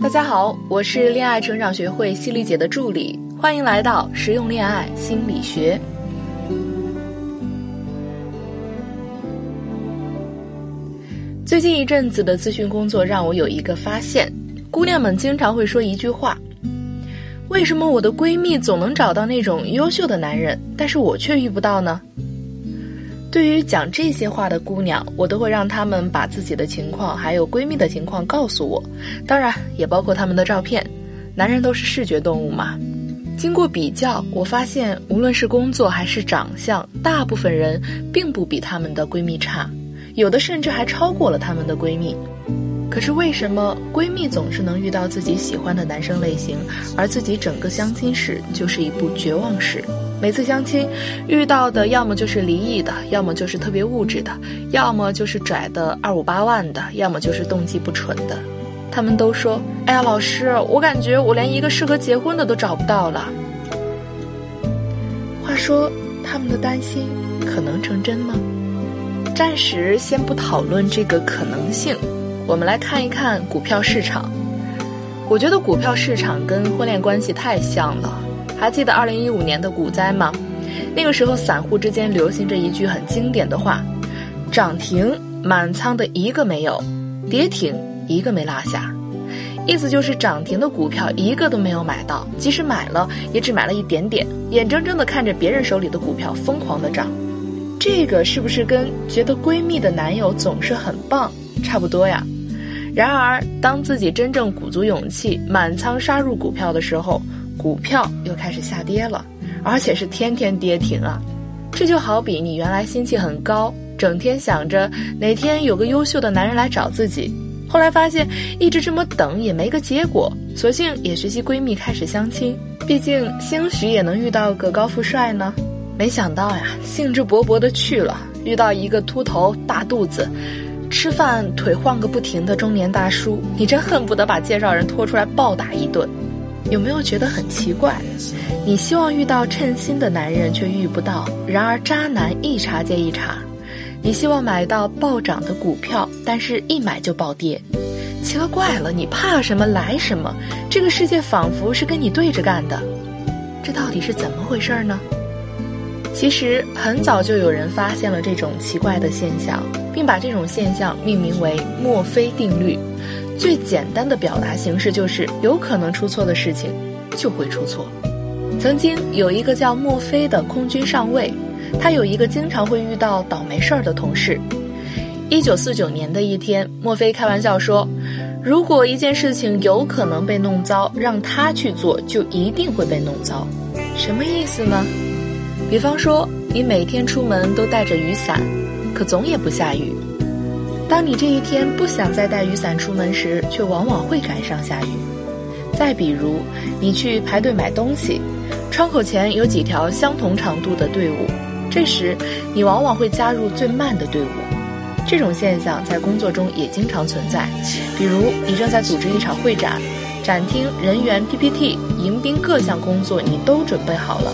大家好，我是恋爱成长学会犀利姐的助理，欢迎来到实用恋爱心理学。最近一阵子的咨询工作让我有一个发现，姑娘们经常会说一句话：“为什么我的闺蜜总能找到那种优秀的男人，但是我却遇不到呢？”对于讲这些话的姑娘，我都会让她们把自己的情况还有闺蜜的情况告诉我，当然也包括她们的照片。男人都是视觉动物嘛。经过比较，我发现无论是工作还是长相，大部分人并不比她们的闺蜜差。有的甚至还超过了她们的闺蜜，可是为什么闺蜜总是能遇到自己喜欢的男生类型，而自己整个相亲史就是一部绝望史？每次相亲遇到的要么就是离异的，要么就是特别物质的，要么就是拽的二五八万的，要么就是动机不纯的。他们都说：“哎呀，老师，我感觉我连一个适合结婚的都找不到了。”话说，他们的担心可能成真吗？暂时先不讨论这个可能性，我们来看一看股票市场。我觉得股票市场跟婚恋关系太像了。还记得二零一五年的股灾吗？那个时候散户之间流行着一句很经典的话：“涨停满仓的一个没有，跌停一个没落下。”意思就是涨停的股票一个都没有买到，即使买了也只买了一点点，眼睁睁的看着别人手里的股票疯狂的涨。这个是不是跟觉得闺蜜的男友总是很棒差不多呀？然而，当自己真正鼓足勇气满仓杀入股票的时候，股票又开始下跌了，而且是天天跌停啊！这就好比你原来心气很高，整天想着哪天有个优秀的男人来找自己，后来发现一直这么等也没个结果，索性也学习闺蜜开始相亲，毕竟兴许也能遇到个高富帅呢。没想到呀，兴致勃勃的去了，遇到一个秃头大肚子，吃饭腿晃个不停的中年大叔，你真恨不得把介绍人拖出来暴打一顿。有没有觉得很奇怪？你希望遇到称心的男人，却遇不到，然而渣男一茬接一茬。你希望买到暴涨的股票，但是一买就暴跌。奇了怪了，你怕什么来什么？这个世界仿佛是跟你对着干的，这到底是怎么回事呢？其实很早就有人发现了这种奇怪的现象，并把这种现象命名为墨菲定律。最简单的表达形式就是：有可能出错的事情就会出错。曾经有一个叫墨菲的空军上尉，他有一个经常会遇到倒霉事儿的同事。一九四九年的一天，墨菲开玩笑说：“如果一件事情有可能被弄糟，让他去做，就一定会被弄糟。”什么意思呢？比方说，你每天出门都带着雨伞，可总也不下雨。当你这一天不想再带雨伞出门时，却往往会赶上下雨。再比如，你去排队买东西，窗口前有几条相同长度的队伍，这时你往往会加入最慢的队伍。这种现象在工作中也经常存在。比如，你正在组织一场会展，展厅、人员、PPT、迎宾各项工作你都准备好了。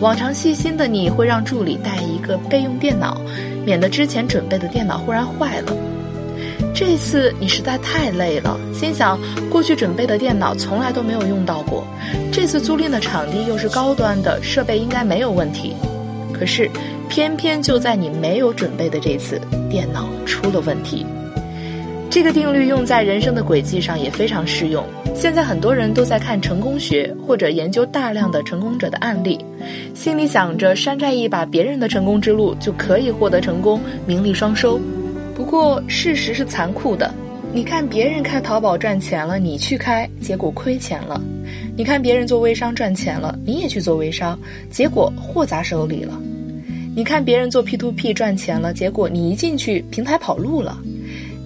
往常细心的你会让助理带一个备用电脑，免得之前准备的电脑忽然坏了。这次你实在太累了，心想过去准备的电脑从来都没有用到过，这次租赁的场地又是高端的设备，应该没有问题。可是，偏偏就在你没有准备的这次，电脑出了问题。这个定律用在人生的轨迹上也非常适用。现在很多人都在看成功学，或者研究大量的成功者的案例，心里想着山寨一把别人的成功之路就可以获得成功，名利双收。不过事实是残酷的，你看别人开淘宝赚钱了，你去开，结果亏钱了；你看别人做微商赚钱了，你也去做微商，结果货砸手里了；你看别人做 P to P 赚钱了，结果你一进去平台跑路了。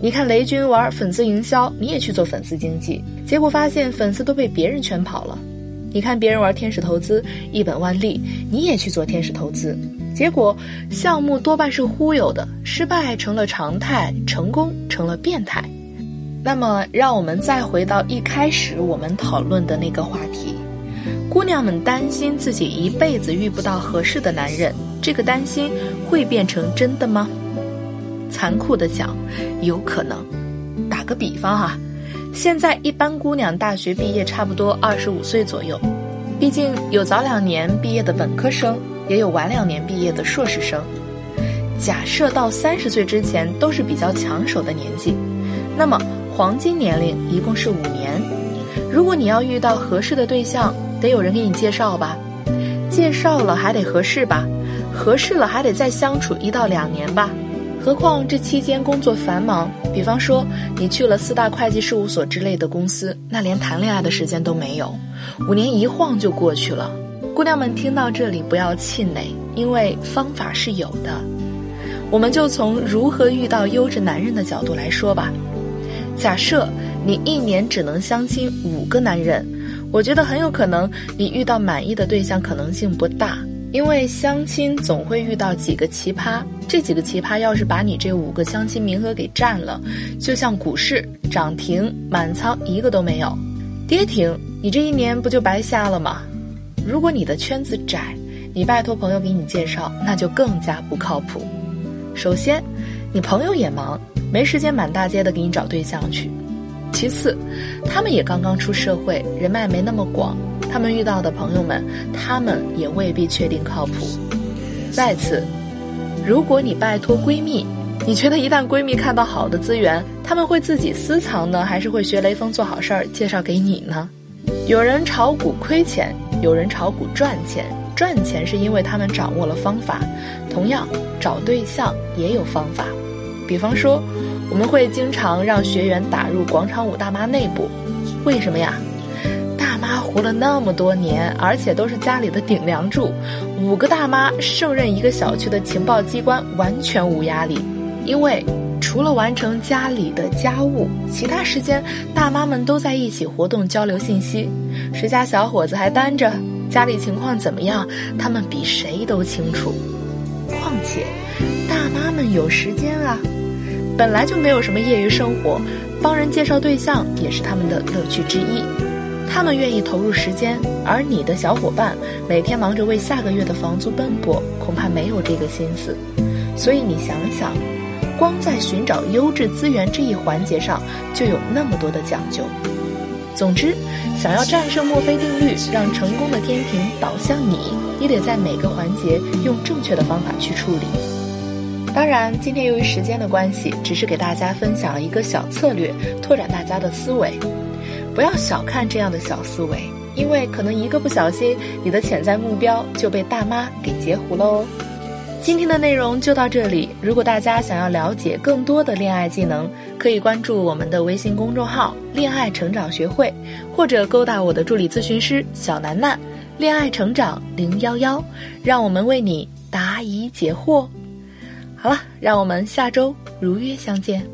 你看雷军玩粉丝营销，你也去做粉丝经济，结果发现粉丝都被别人圈跑了。你看别人玩天使投资，一本万利，你也去做天使投资，结果项目多半是忽悠的，失败成了常态，成功成了变态。那么，让我们再回到一开始我们讨论的那个话题：姑娘们担心自己一辈子遇不到合适的男人，这个担心会变成真的吗？残酷的讲，有可能。打个比方哈，现在一般姑娘大学毕业差不多二十五岁左右，毕竟有早两年毕业的本科生，也有晚两年毕业的硕士生。假设到三十岁之前都是比较抢手的年纪，那么黄金年龄一共是五年。如果你要遇到合适的对象，得有人给你介绍吧？介绍了还得合适吧？合适了还得再相处一到两年吧？何况这期间工作繁忙，比方说你去了四大会计事务所之类的公司，那连谈恋爱的时间都没有，五年一晃就过去了。姑娘们听到这里不要气馁，因为方法是有的。我们就从如何遇到优质男人的角度来说吧。假设你一年只能相亲五个男人，我觉得很有可能你遇到满意的对象可能性不大。因为相亲总会遇到几个奇葩，这几个奇葩要是把你这五个相亲名额给占了，就像股市涨停满仓一个都没有，跌停你这一年不就白瞎了吗？如果你的圈子窄，你拜托朋友给你介绍，那就更加不靠谱。首先，你朋友也忙，没时间满大街的给你找对象去；其次，他们也刚刚出社会，人脉没那么广。他们遇到的朋友们，他们也未必确定靠谱。再次，如果你拜托闺蜜，你觉得一旦闺蜜看到好的资源，他们会自己私藏呢，还是会学雷锋做好事儿介绍给你呢？有人炒股亏钱，有人炒股赚钱。赚钱是因为他们掌握了方法，同样找对象也有方法。比方说，我们会经常让学员打入广场舞大妈内部，为什么呀？活了那么多年，而且都是家里的顶梁柱，五个大妈胜任一个小区的情报机关，完全无压力。因为除了完成家里的家务，其他时间大妈们都在一起活动交流信息。谁家小伙子还单着，家里情况怎么样，他们比谁都清楚。况且，大妈们有时间啊，本来就没有什么业余生活，帮人介绍对象也是他们的乐趣之一。他们愿意投入时间，而你的小伙伴每天忙着为下个月的房租奔波，恐怕没有这个心思。所以你想想，光在寻找优质资源这一环节上就有那么多的讲究。总之，想要战胜墨菲定律，让成功的天平倒向你，你得在每个环节用正确的方法去处理。当然，今天由于时间的关系，只是给大家分享了一个小策略，拓展大家的思维。不要小看这样的小思维，因为可能一个不小心，你的潜在目标就被大妈给截胡喽。今天的内容就到这里。如果大家想要了解更多的恋爱技能，可以关注我们的微信公众号“恋爱成长学会”，或者勾搭我的助理咨询师小楠楠，恋爱成长零幺幺，让我们为你答疑解惑。好了，让我们下周如约相见。